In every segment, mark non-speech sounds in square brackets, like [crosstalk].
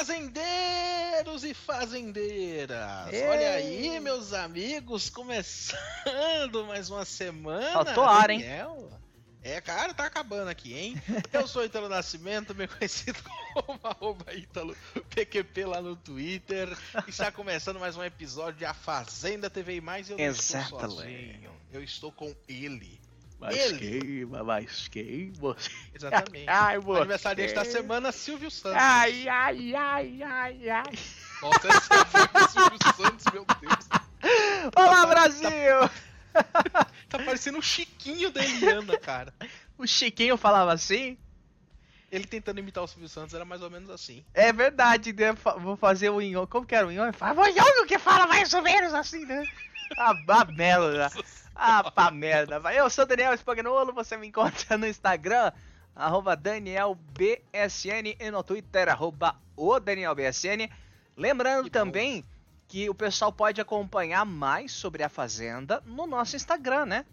Fazendeiros e fazendeiras! Ei. Olha aí, meus amigos, começando mais uma semana. Faltou ar, hein? É, cara, tá acabando aqui, hein? [laughs] Eu sou Italo Nascimento, bem conhecido como [laughs] arroba Italo PQP lá no Twitter. E está começando mais um episódio de A Fazenda TV e mais. Eu não estou sozinho. Eu estou com ele. Mas ele. quem, mas quem? Você. Exatamente. [laughs] ai, você. Aniversário desta semana, Silvio Santos. Ai, ai, ai, ai, ai. Nossa, esse é Silvio Santos, meu Deus. Olá, tá, Brasil! Tá, tá parecendo o Chiquinho da Eliana, cara. O Chiquinho falava assim? Ele tentando imitar o Silvio Santos era mais ou menos assim. É verdade, né? Vou fazer o Inho. Como que era o Inho? Fala, o que fala mais ou menos assim, né? Ah, merda. Ah, merda. Eu sou Daniel Spagnolo, você me encontra no Instagram, arroba DanielBSN e no Twitter, arroba o DanielBSN. Lembrando que também bom. que o pessoal pode acompanhar mais sobre a Fazenda no nosso Instagram, né?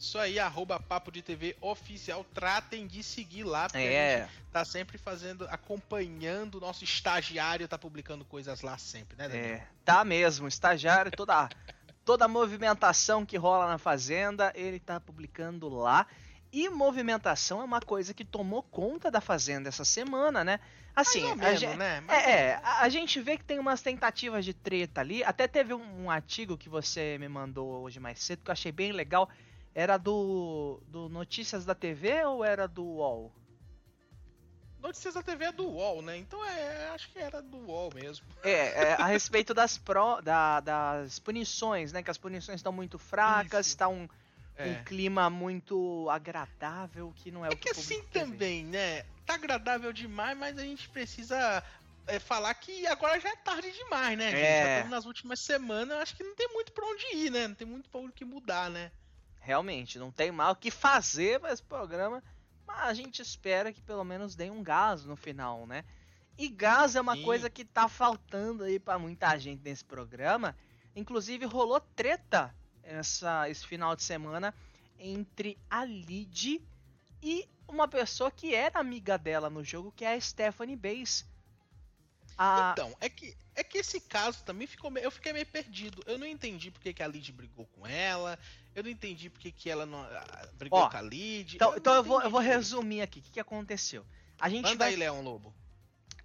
Isso aí, arroba Papo de TV Oficial. Tratem de seguir lá, porque é. a tá sempre fazendo, acompanhando o nosso estagiário, tá publicando coisas lá sempre, né, Daniel? É, tá mesmo, estagiário toda toda a movimentação que rola na Fazenda, ele está publicando lá. E movimentação é uma coisa que tomou conta da Fazenda essa semana, né? Assim, menos, gente, né? É, é a, a, gente vê que tem umas tentativas de treta ali. Até teve um, um, artigo que você me mandou hoje mais cedo que eu achei bem legal. Era do, do Notícias da TV ou era do UOL? Notícias da TV é do UOL, né? Então é, acho que era do UOL mesmo. É, é a respeito das, pro, da, das punições, né? Que as punições estão muito fracas, está um, é. um clima muito agradável, que não é, é o que É que assim também, né? Tá agradável demais, mas a gente precisa é, falar que agora já é tarde demais, né, gente? É. Já estamos nas últimas semanas, acho que não tem muito pra onde ir, né? Não tem muito pra onde mudar, né? Realmente, não tem mal o que fazer para esse programa mas a gente espera que pelo menos dê um gás no final, né? E gás é uma Sim. coisa que tá faltando aí para muita gente nesse programa. Inclusive rolou treta essa, esse final de semana entre a Lid e uma pessoa que era amiga dela no jogo, que é a Stephanie Bass. Então, é que, é que esse caso também ficou. Eu fiquei meio perdido. Eu não entendi porque que a Lid brigou com ela. Eu não entendi porque que ela não ah, brigou Ó, com a Lid. Então, eu, então eu, vou, eu vou resumir aqui o que, que aconteceu. A gente Manda vai... aí, Leão Lobo.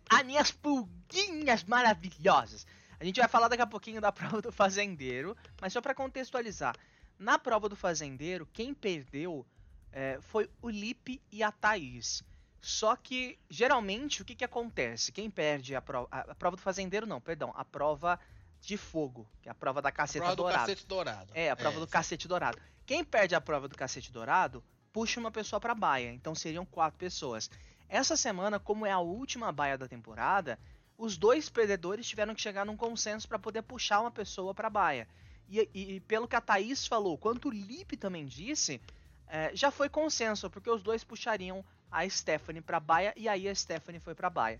As minhas pulguinhas maravilhosas. A gente vai falar daqui a pouquinho da [laughs] prova do fazendeiro, mas só para contextualizar. Na prova do fazendeiro, quem perdeu é, foi o Lipe e a Thaís. Só que, geralmente, o que, que acontece? Quem perde a prova. A, a prova do fazendeiro, não, perdão. A prova de fogo, que é a prova da caceta prova dourada. do cacete dourado. É, a prova é, do cacete dourado. Quem perde a prova do cacete dourado, puxa uma pessoa pra baia. Então seriam quatro pessoas. Essa semana, como é a última baia da temporada, os dois perdedores tiveram que chegar num consenso para poder puxar uma pessoa pra baia. E, e, pelo que a Thaís falou, quanto o Lipe também disse, é, já foi consenso, porque os dois puxariam a Stephanie pra baia e aí a Stephanie foi pra baia.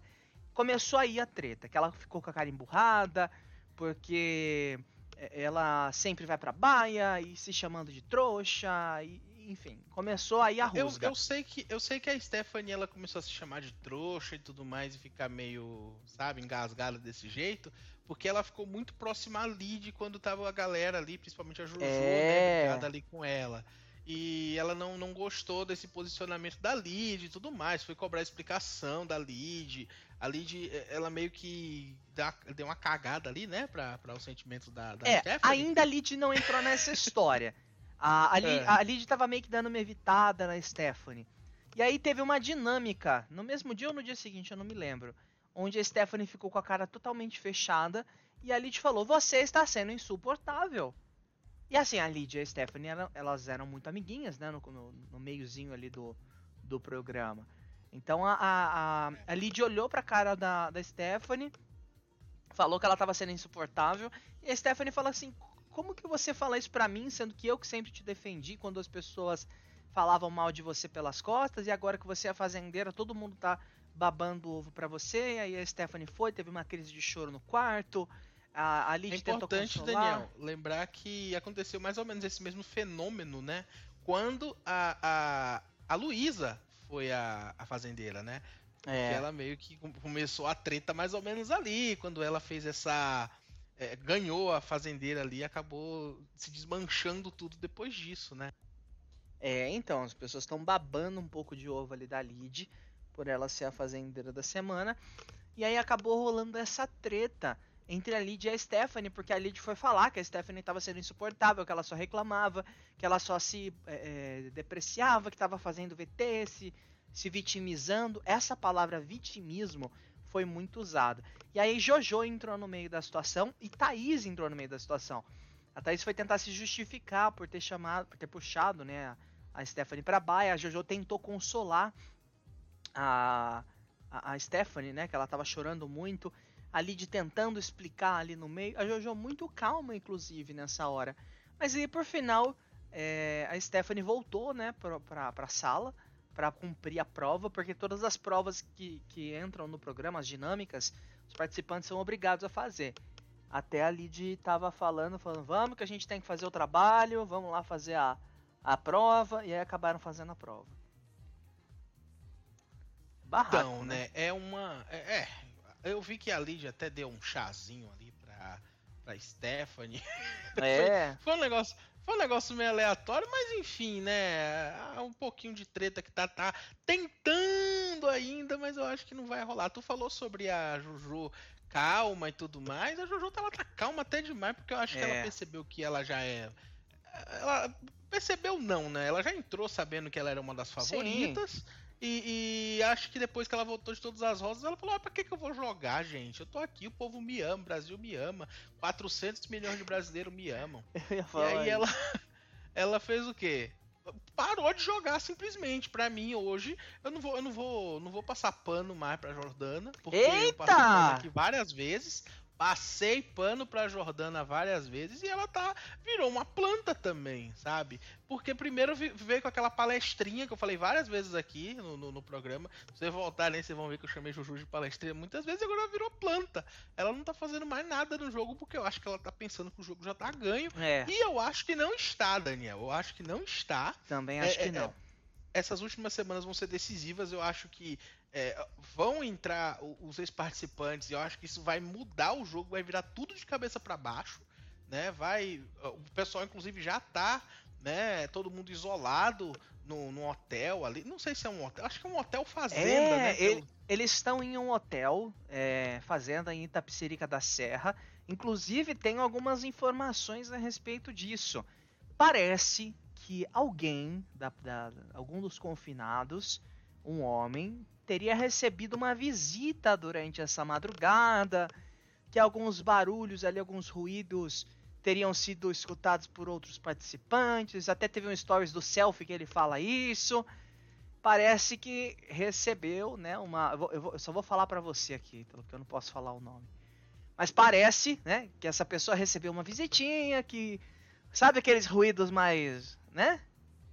Começou aí a treta, que ela ficou com a cara emburrada, porque é, ela sempre vai pra baia e se chamando de trouxa, e, enfim, começou aí a rusga. Eu, eu, sei que, eu sei que a Stephanie ela começou a se chamar de trouxa e tudo mais e ficar meio, sabe, engasgada desse jeito, porque ela ficou muito próxima a Lid quando tava a galera ali, principalmente a Jojo, é... né, ali com ela. E ela não, não gostou desse posicionamento da Lid e tudo mais, foi cobrar explicação da Lid. A Lid, ela meio que deu uma cagada ali, né, para o sentimento da, da é, Stephanie. Ainda a Lid não entrou nessa história. A, a, Lid, é. a Lid tava meio que dando uma evitada na Stephanie. E aí teve uma dinâmica, no mesmo dia ou no dia seguinte, eu não me lembro, onde a Stephanie ficou com a cara totalmente fechada e a Lid falou: Você está sendo insuportável. E assim, a Lydia e a Stephanie, elas eram muito amiguinhas, né? No, no, no meiozinho ali do, do programa. Então a, a, a, Lydia olhou pra cara da, da Stephanie, falou que ela tava sendo insuportável, e a Stephanie falou assim: Como que você fala isso pra mim, sendo que eu que sempre te defendi quando as pessoas falavam mal de você pelas costas, e agora que você é fazendeira, todo mundo tá babando ovo pra você. E aí a Stephanie foi, teve uma crise de choro no quarto. A, a é importante, Daniel, lembrar que aconteceu mais ou menos esse mesmo fenômeno, né? Quando a, a, a Luísa foi a, a fazendeira, né? É. Que ela meio que começou a treta mais ou menos ali, quando ela fez essa. É, ganhou a fazendeira ali acabou se desmanchando tudo depois disso, né? É, então, as pessoas estão babando um pouco de ovo ali da Lid, por ela ser a fazendeira da semana. E aí acabou rolando essa treta entre a Lid e a Stephanie, porque a Lid foi falar que a Stephanie estava sendo insuportável, que ela só reclamava, que ela só se é, depreciava, que estava fazendo VT, se, vitimizando. Essa palavra vitimismo foi muito usada. E aí Jojo entrou no meio da situação e Thaís entrou no meio da situação. A Thaís foi tentar se justificar por ter chamado, por ter puxado, né, a Stephanie para baia. A Jojo tentou consolar a, a, Stephanie, né, que ela estava chorando muito ali de tentando explicar ali no meio. A Jojo muito calma, inclusive, nessa hora. Mas aí, por final, é, a Stephanie voltou, né, pra, pra, pra sala para cumprir a prova, porque todas as provas que, que entram no programa, as dinâmicas, os participantes são obrigados a fazer. Até a Lid tava falando, falando, vamos que a gente tem que fazer o trabalho, vamos lá fazer a, a prova, e aí acabaram fazendo a prova. Barraco, então, né? né? É uma. É, é eu vi que a Lidia até deu um chazinho ali pra, pra Stephanie. [laughs] É. foi, um negócio. Foi um negócio meio aleatório, mas enfim, né? Um pouquinho de treta que tá, tá tentando ainda, mas eu acho que não vai rolar. Tu falou sobre a Juju calma e tudo mais. A Juju ela tá calma até demais, porque eu acho é. que ela é. percebeu que ela já é. Ela percebeu não, né? Ela já entrou sabendo que ela era uma das favoritas. Sim. E, e, acho que depois que ela voltou de todas as rosas, ela falou: ah, pra que, que eu vou jogar, gente? Eu tô aqui, o povo me ama, o Brasil me ama, 400 milhões de brasileiros me amam. [laughs] e aí ela, [laughs] ela fez o quê? Parou de jogar simplesmente. Para mim hoje, eu não vou, eu não vou, não vou passar pano mais para Jordana, porque Eita! eu passei pano aqui várias vezes. Passei pano pra Jordana várias vezes e ela tá virou uma planta também, sabe? Porque primeiro veio com aquela palestrinha que eu falei várias vezes aqui no, no, no programa. Se vocês voltarem, vocês vão ver que eu chamei Juju de palestrinha muitas vezes e agora ela virou planta. Ela não tá fazendo mais nada no jogo porque eu acho que ela tá pensando que o jogo já tá ganho. É. E eu acho que não está, Daniel. Eu acho que não está. Também acho é, que é, não. essas últimas semanas vão ser decisivas. Eu acho que é, vão entrar os ex-participantes e eu acho que isso vai mudar o jogo, vai virar tudo de cabeça para baixo, né? Vai, o pessoal inclusive já tá, né? Todo mundo isolado no, no hotel ali. Não sei se é um hotel, acho que é um hotel fazenda, é, né? Ele, eles estão em um hotel é, fazenda em Itapecerica da Serra. Inclusive tem algumas informações a respeito disso. Parece que alguém, da, da algum dos confinados, um homem, teria recebido uma visita durante essa madrugada, que alguns barulhos ali, alguns ruídos teriam sido escutados por outros participantes. Até teve um stories do selfie que ele fala isso. Parece que recebeu, né, uma. Eu, vou, eu, só vou falar para você aqui, porque eu não posso falar o nome. Mas parece, né, que essa pessoa recebeu uma visitinha, que sabe aqueles ruídos mais, né?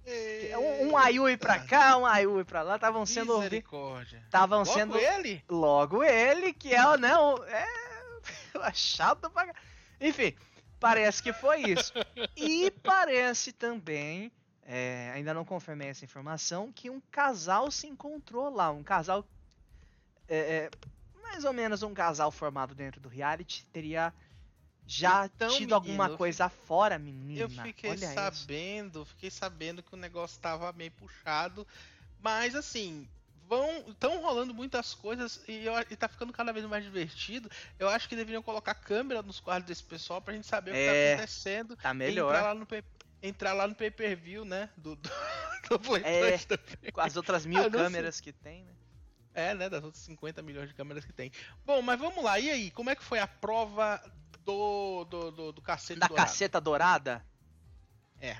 Um, um Ayui pra cá, um Ayui pra lá, estavam sendo Estavam sendo. ele? Logo ele, que é, né? O, é. [laughs] chato pra. Enfim, parece que foi isso. E parece também. É, ainda não confirmei essa informação, que um casal se encontrou lá. Um casal. É, é, mais ou menos um casal formado dentro do reality teria já então, tido menino, alguma coisa fora, menina. Eu fiquei Olha sabendo, isso. fiquei sabendo que o negócio tava meio puxado, mas assim, vão estão rolando muitas coisas e, eu, e tá ficando cada vez mais divertido. Eu acho que deveriam colocar câmera nos quadros desse pessoal pra gente saber é, o que tá é, acontecendo. Tá melhor. Entrar lá no, entrar lá no pay-per-view, né, do, do, [laughs] do Play é, Com as outras mil câmeras sei. que tem, né? É, né, das outras 50 milhões de câmeras que tem. Bom, mas vamos lá, e aí, como é que foi a prova do, do, do, do cacete da dourado. caceta dourada? É.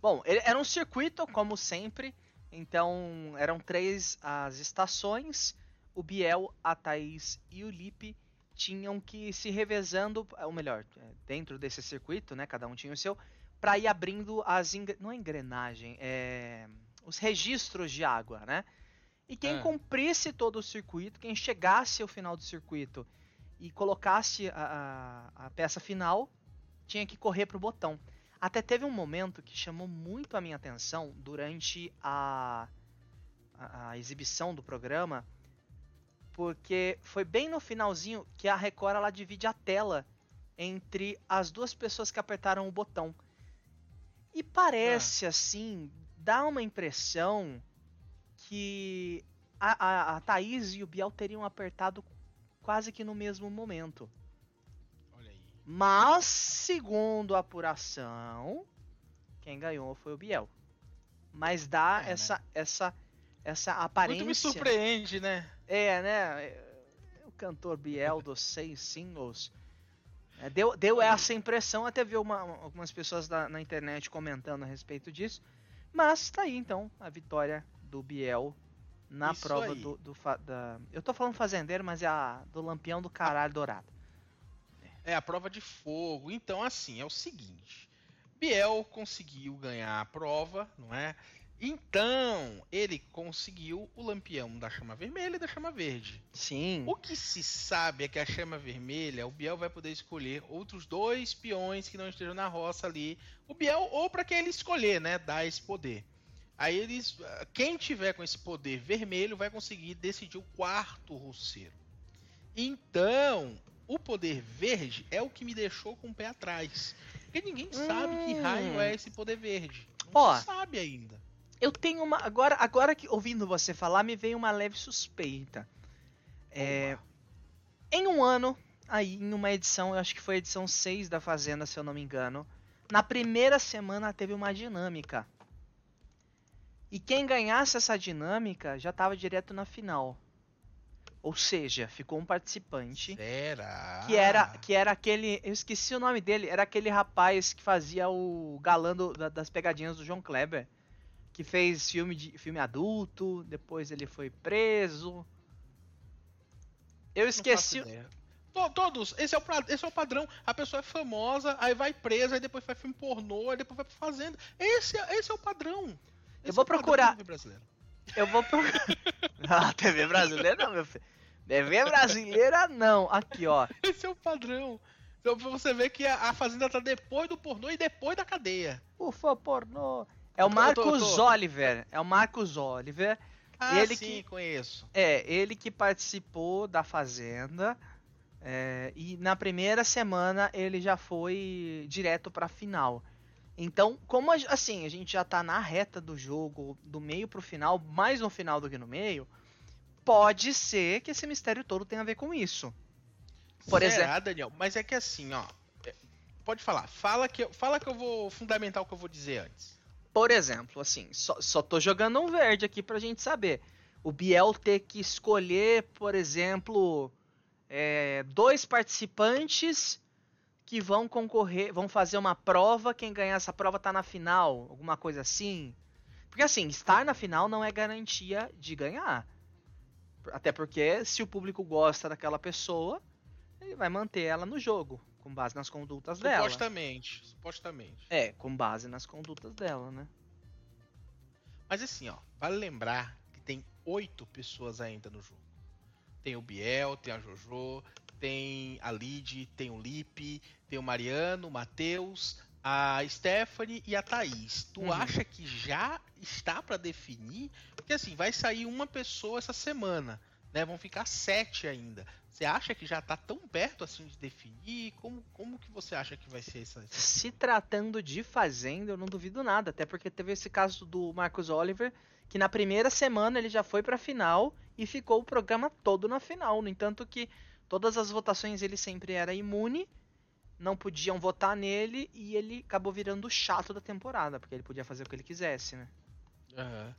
Bom, era um circuito, como sempre. Então, eram três as estações. O Biel, a Thaís e o Lipe tinham que se revezando, ou melhor, dentro desse circuito, né? Cada um tinha o seu, para ir abrindo as não é engrenagem, é os registros de água, né? E quem é. cumprisse todo o circuito, quem chegasse ao final do circuito e colocasse a, a, a peça final, tinha que correr pro botão. Até teve um momento que chamou muito a minha atenção durante a, a, a exibição do programa, porque foi bem no finalzinho que a Record ela divide a tela entre as duas pessoas que apertaram o botão. E parece ah. assim, dá uma impressão que a, a, a Thaís e o Biel teriam apertado quase que no mesmo momento. Mas, segundo a apuração, quem ganhou foi o Biel. Mas dá é, essa, né? essa, essa aparência. Muito me surpreende, né? É, né? O cantor Biel dos [laughs] seis singles. É, deu, deu essa impressão, até vi uma, algumas pessoas da, na internet comentando a respeito disso. Mas tá aí então a vitória do Biel na Isso prova aí. do, do da, eu tô falando fazendeiro, mas é a do lampião do caralho dourado. É a prova de fogo. Então assim, é o seguinte, Biel conseguiu ganhar a prova, não é? Então, ele conseguiu o lampião da chama vermelha e da chama verde. Sim. O que se sabe é que a chama vermelha, o Biel vai poder escolher outros dois peões que não estejam na roça ali. O Biel, ou para quem ele escolher, né? Dar esse poder. Aí eles. Quem tiver com esse poder vermelho vai conseguir decidir o quarto roceiro. Então, o poder verde é o que me deixou com o pé atrás. Porque ninguém sabe hum. que raio é esse poder verde. Não Ó, sabe ainda. Eu tenho uma. Agora, agora que ouvindo você falar, me veio uma leve suspeita. É, em um ano, aí, em uma edição, eu acho que foi a edição 6 da Fazenda, se eu não me engano. Na primeira semana teve uma dinâmica. E quem ganhasse essa dinâmica já estava direto na final. Ou seja, ficou um participante. Será? Que era, que era aquele. Eu esqueci o nome dele. Era aquele rapaz que fazia o galã do, das pegadinhas do João Kleber. Que fez filme, de, filme adulto. Depois ele foi preso. Eu esqueci. Todos, esse é, o, esse é o padrão. A pessoa é famosa, aí vai presa, aí depois faz filme pornô, aí depois vai pra fazenda. Esse, é, esse é o padrão. Esse eu vou é procurar. Eu vou procurar. ah, TV brasileira não, meu filho. TV brasileira não. Aqui, ó. Esse é o padrão. Então você vê que a, a Fazenda tá depois do pornô e depois da cadeia. Ufa, pornô. É o Marcos tô, tô, tô. Oliver. É o Marcos Oliver. Ah, ele sim, que, conheço. É, ele que participou da Fazenda. É, e na primeira semana ele já foi direto pra final. Então, como assim, a gente já tá na reta do jogo, do meio pro final, mais no final do que no meio, pode ser que esse mistério todo tenha a ver com isso. Por Será, exemplo, Daniel, mas é que assim, ó, é, pode falar, fala que, eu, fala que eu vou fundamentar o que eu vou dizer antes. Por exemplo, assim, só, só tô jogando um verde aqui pra gente saber. O Biel ter que escolher, por exemplo, é, dois participantes que vão concorrer, vão fazer uma prova, quem ganhar essa prova tá na final, alguma coisa assim. Porque assim, estar na final não é garantia de ganhar. Até porque se o público gosta daquela pessoa, ele vai manter ela no jogo, com base nas condutas supostamente, dela. Supostamente, supostamente. É, com base nas condutas dela, né? Mas assim, ó, vale lembrar que tem oito pessoas ainda no jogo. Tem o Biel, tem a Jojo, tem a Lid, tem o Lipe, tem o Mariano, o Matheus, a Stephanie e a Thaís. Tu uhum. acha que já está para definir? Porque assim, vai sair uma pessoa essa semana, né? Vão ficar sete ainda. Você acha que já está tão perto assim de definir? Como, como que você acha que vai ser essa? Se tratando de Fazenda, eu não duvido nada, até porque teve esse caso do Marcos Oliver, que na primeira semana ele já foi para a final e ficou o programa todo na final. No entanto que todas as votações ele sempre era imune, não podiam votar nele e ele acabou virando o chato da temporada, porque ele podia fazer o que ele quisesse, né? Uhum.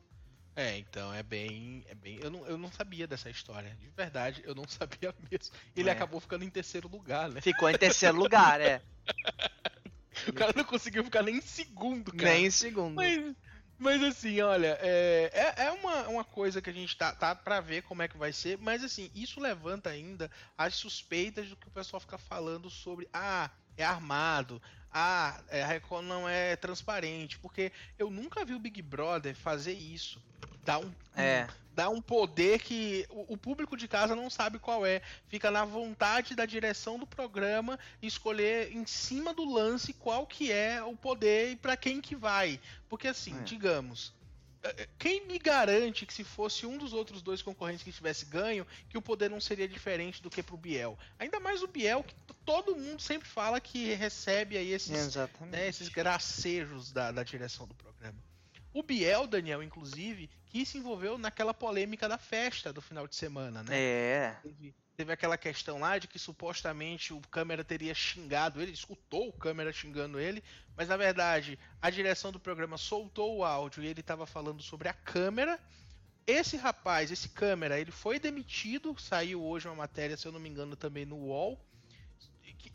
É, então é bem. É bem eu, não, eu não sabia dessa história. De verdade, eu não [laughs] sabia mesmo. Ele é. acabou ficando em terceiro lugar, né? Ficou em terceiro lugar, é. [laughs] o cara não conseguiu ficar nem em segundo, cara. Nem em segundo. Mas, mas assim, olha, é, é, é, uma, uma coisa que a gente tá, tá pra ver como é que vai ser, mas assim, isso levanta ainda as suspeitas do que o pessoal fica falando sobre, ah, é armado, ah, é, a Record não é transparente, porque eu nunca vi o Big Brother fazer isso. Dar um, é. dá um poder que o, o, público de casa não sabe qual é. Fica na vontade da direção do programa escolher em cima do lance qual que é o poder e para quem que vai. Porque assim, é. digamos, quem me garante que se fosse um dos outros dois concorrentes que tivesse ganho, que o poder não seria diferente do que pro Biel? Ainda mais o Biel, que todo mundo sempre fala que recebe aí esses, né, esses gracejos da, da direção do programa. O Biel, Daniel, inclusive, que se envolveu naquela polêmica da festa do final de semana, né? É. Teve, teve aquela questão lá de que supostamente o câmera teria xingado ele, escutou o câmera xingando ele, mas na verdade a direção do programa soltou o áudio e ele estava falando sobre a câmera. Esse rapaz, esse câmera, ele foi demitido, saiu hoje uma matéria, se eu não me engano, também no UOL,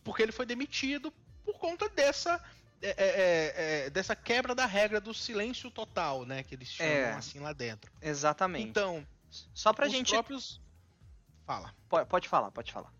porque ele foi demitido por conta dessa é, é, é, é dessa quebra da regra do silêncio total, né? Que eles chamam é, assim lá dentro. Exatamente. Então, só pra gente. Próprios... Fala. Pode, pode falar, pode falar.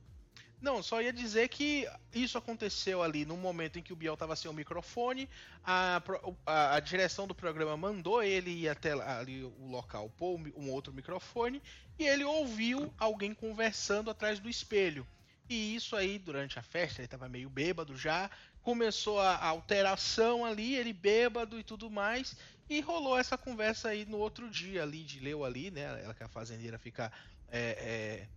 Não, só ia dizer que isso aconteceu ali no momento em que o Biel estava sem o microfone, a, a, a, direção do programa mandou ele ir até ali o local pôr um outro microfone e ele ouviu alguém conversando atrás do espelho. E isso aí, durante a festa, ele estava meio bêbado já, começou a, alteração ali, ele bêbado e tudo mais, e rolou essa conversa aí no outro dia ali, de ali, né? Ela que a fazendeira fica. É,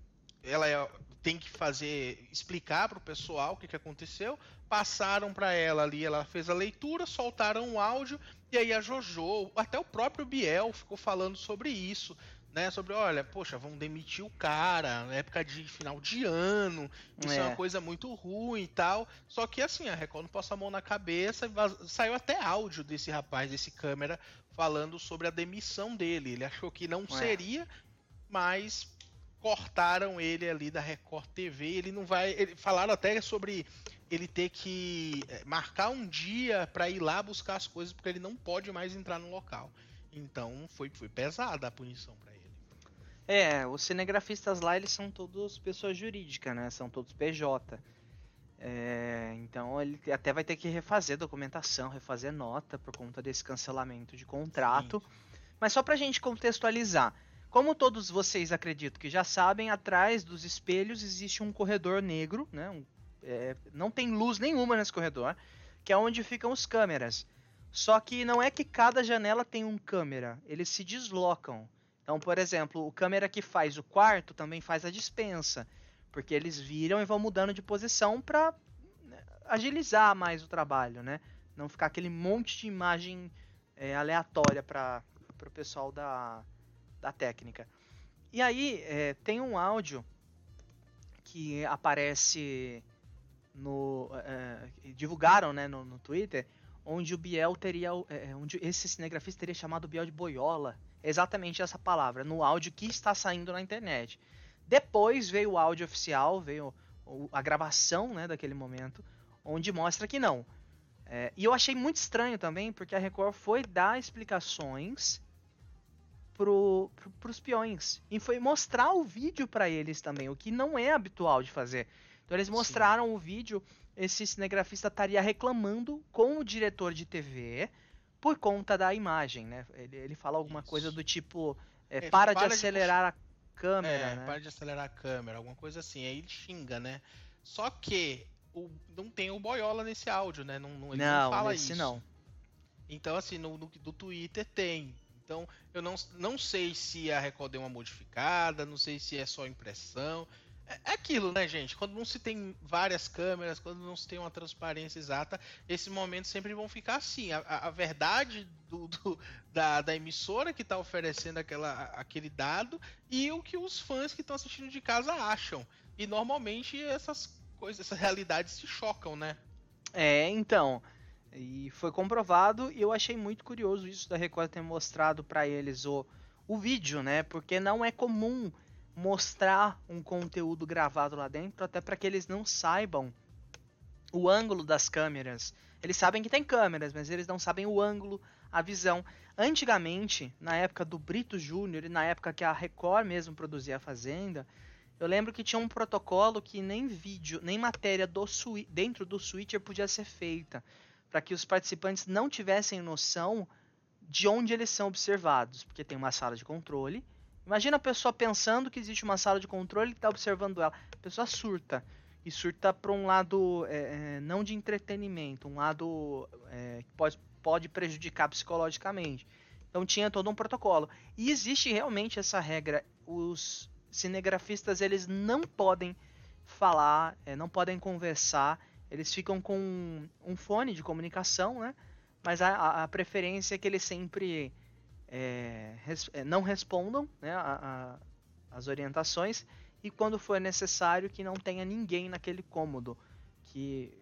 é, ela é, tem que fazer. explicar para o pessoal o que, que aconteceu. Passaram para ela ali, ela fez a leitura, soltaram o áudio, e aí a Jojo, até o próprio Biel ficou falando sobre isso né? Sobre, olha, poxa, vão demitir o cara, época de final de ano, isso é. é. uma coisa muito ruim e tal. Só que assim, a Record não passou a mão na cabeça, saiu até áudio desse rapaz, desse câmera, falando sobre a demissão dele. Ele achou que não é. seria, mas cortaram ele ali da Record TV. Ele não vai. Ele, falaram até sobre ele ter que eh, marcar um dia para ir lá buscar as coisas, porque ele não pode mais entrar no local. Então foi, foi pesada a punição para ele. É, os cinegrafistas lá, eles são todos pessoas jurídicas, né? São todos PJ. É, então ele até vai ter que refazer documentação, refazer nota por conta desse cancelamento de contrato. Sim. Mas só pra gente contextualizar, como todos vocês acredito que já sabem, atrás dos espelhos existe um corredor negro, né? Um, é, não tem luz nenhuma nesse corredor, que é onde ficam os câmeras. Só que não é que cada janela tem um câmera, eles se deslocam. Então, por exemplo, o câmera que faz o quarto também faz a dispensa, porque eles viram e vão mudando de posição para né, agilizar mais o trabalho, né? Não ficar aquele monte de imagem é, aleatória para o pessoal da, da técnica. E aí é, tem um áudio que aparece no é, divulgaram né, no, no, Twitter onde o Biel teria é, onde esse cinegrafista teria chamado o Biel de boiola exatamente essa palavra no áudio que está saindo na internet. Depois veio o áudio oficial, veio a gravação né, daquele momento, onde mostra que não. É, e eu achei muito estranho também, porque a Record foi dar explicações pro, pro, pros peões. E foi mostrar o vídeo para eles também, o que não é habitual de fazer. Então eles mostraram Sim. o vídeo, esse cinegrafista estaria reclamando com o diretor de TV por conta da imagem, né? Ele, ele fala alguma Isso. coisa do tipo, é, é, para, para, de acelerar de... a câmera, é, né? para de acelerar a câmera, alguma coisa assim. Aí ele xinga, né? Só que o, não tem o boiola nesse áudio, né? Não, não, ele não, não fala isso. não. Então, assim, no, no, do Twitter tem. Então, eu não, não sei se a Record deu uma modificada, não sei se é só impressão. É, aquilo, né, gente? Quando não se tem várias câmeras, quando não se tem uma transparência exata, esses momentos sempre vão ficar assim. A, a verdade do, do, da, da, emissora que está oferecendo aquela, aquele dado e o que os fãs que estão assistindo de casa acham. E normalmente essas coisas, essas realidades se chocam, né? É, então. E foi comprovado e eu achei muito curioso isso da Record ter mostrado para eles o, o vídeo, né? Porque não é comum mostrar um conteúdo gravado lá dentro, até para que eles não saibam o ângulo das câmeras. Eles sabem que tem câmeras, mas eles não sabem o ângulo, a visão. Antigamente, na época do Brito Júnior e na época que a Record mesmo produzia a Fazenda, eu lembro que tinha um protocolo que nem vídeo, nem matéria do dentro do switcher podia ser feita, para que os participantes não tivessem noção de onde eles são observados, porque tem uma sala de controle Imagina a pessoa pensando que existe uma sala de controle que está observando ela. A pessoa surta. E surta para um lado é, é, não de entretenimento, um lado é, que pode, pode prejudicar psicologicamente. Então tinha todo um protocolo. E existe realmente essa regra. Os cinegrafistas eles não podem falar, é, não podem conversar. Eles ficam com um fone de comunicação, né? Mas a, a preferência é que eles sempre é, res, é, não respondam né, a, a, as orientações e quando for necessário que não tenha ninguém naquele cômodo que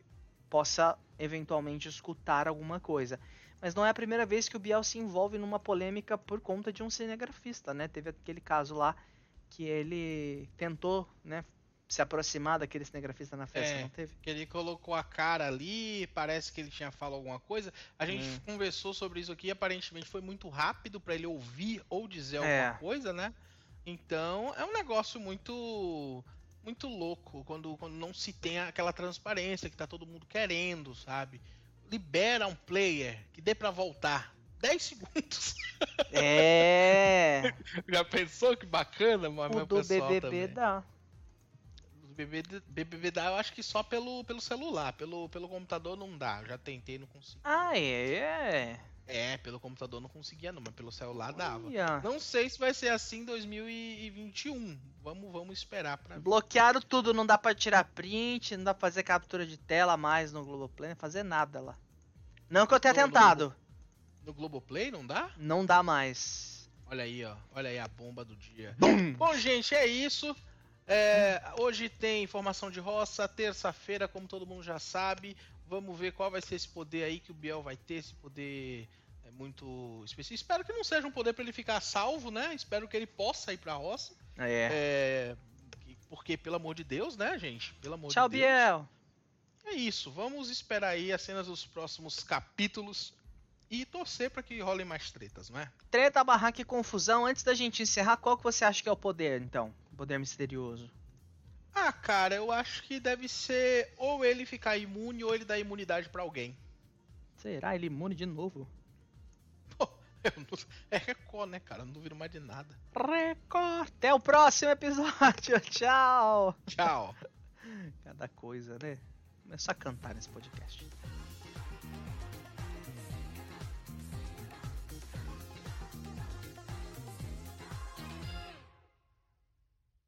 possa eventualmente escutar alguma coisa. Mas não é a primeira vez que o Biel se envolve numa polêmica por conta de um cinegrafista, né? Teve aquele caso lá que ele tentou, né, se aproximar daquele cinegrafista na festa, é, não teve? Que ele colocou a cara ali, parece que ele tinha falado alguma coisa. A gente hum. conversou sobre isso aqui, aparentemente foi muito rápido para ele ouvir ou dizer é. alguma coisa, né? Então, é um negócio muito muito louco quando, quando não se tem aquela transparência que tá todo mundo querendo, sabe? Libera um player que dê para voltar 10 [laughs] segundos. É. Já pensou que bacana, mas o do BBB também. dá. BBB, BBB dá, eu acho que só pelo, pelo celular, pelo, pelo computador não dá. Eu já tentei, não consegui. Ah, é? É, pelo computador não conseguia não, mas pelo celular dava. Não sei se vai ser assim em 2021. Vamos, vamos esperar pra Bloquearam tudo, não dá pra tirar print, não dá pra fazer captura de tela mais no Globoplay, não fazer nada lá. Não que eu tenha no, tentado. No, no Globoplay não dá? Não dá mais. Olha aí, ó. Olha aí a bomba do dia. Bum! Bom, gente, é isso. É, hoje tem informação de roça, terça-feira, como todo mundo já sabe. Vamos ver qual vai ser esse poder aí que o Biel vai ter, esse poder é muito específico. Espero que não seja um poder para ele ficar salvo, né? Espero que ele possa ir pra roça. É. é porque, pelo amor de Deus, né, gente? Pelo amor Tchau, de Deus. Biel. É isso. Vamos esperar aí as cenas dos próximos capítulos e torcer para que rolem mais tretas, não é? Treta, barraca e confusão. Antes da gente encerrar, qual que você acha que é o poder, então? Poder misterioso. Ah, cara, eu acho que deve ser ou ele ficar imune ou ele dar imunidade para alguém. Será ele imune de novo? Pô, [laughs] não... é Record, né, cara? Eu não duvido mais de nada. Record! Até o próximo episódio. [laughs] Tchau! Tchau! [laughs] Cada coisa, né? Começar a cantar nesse podcast.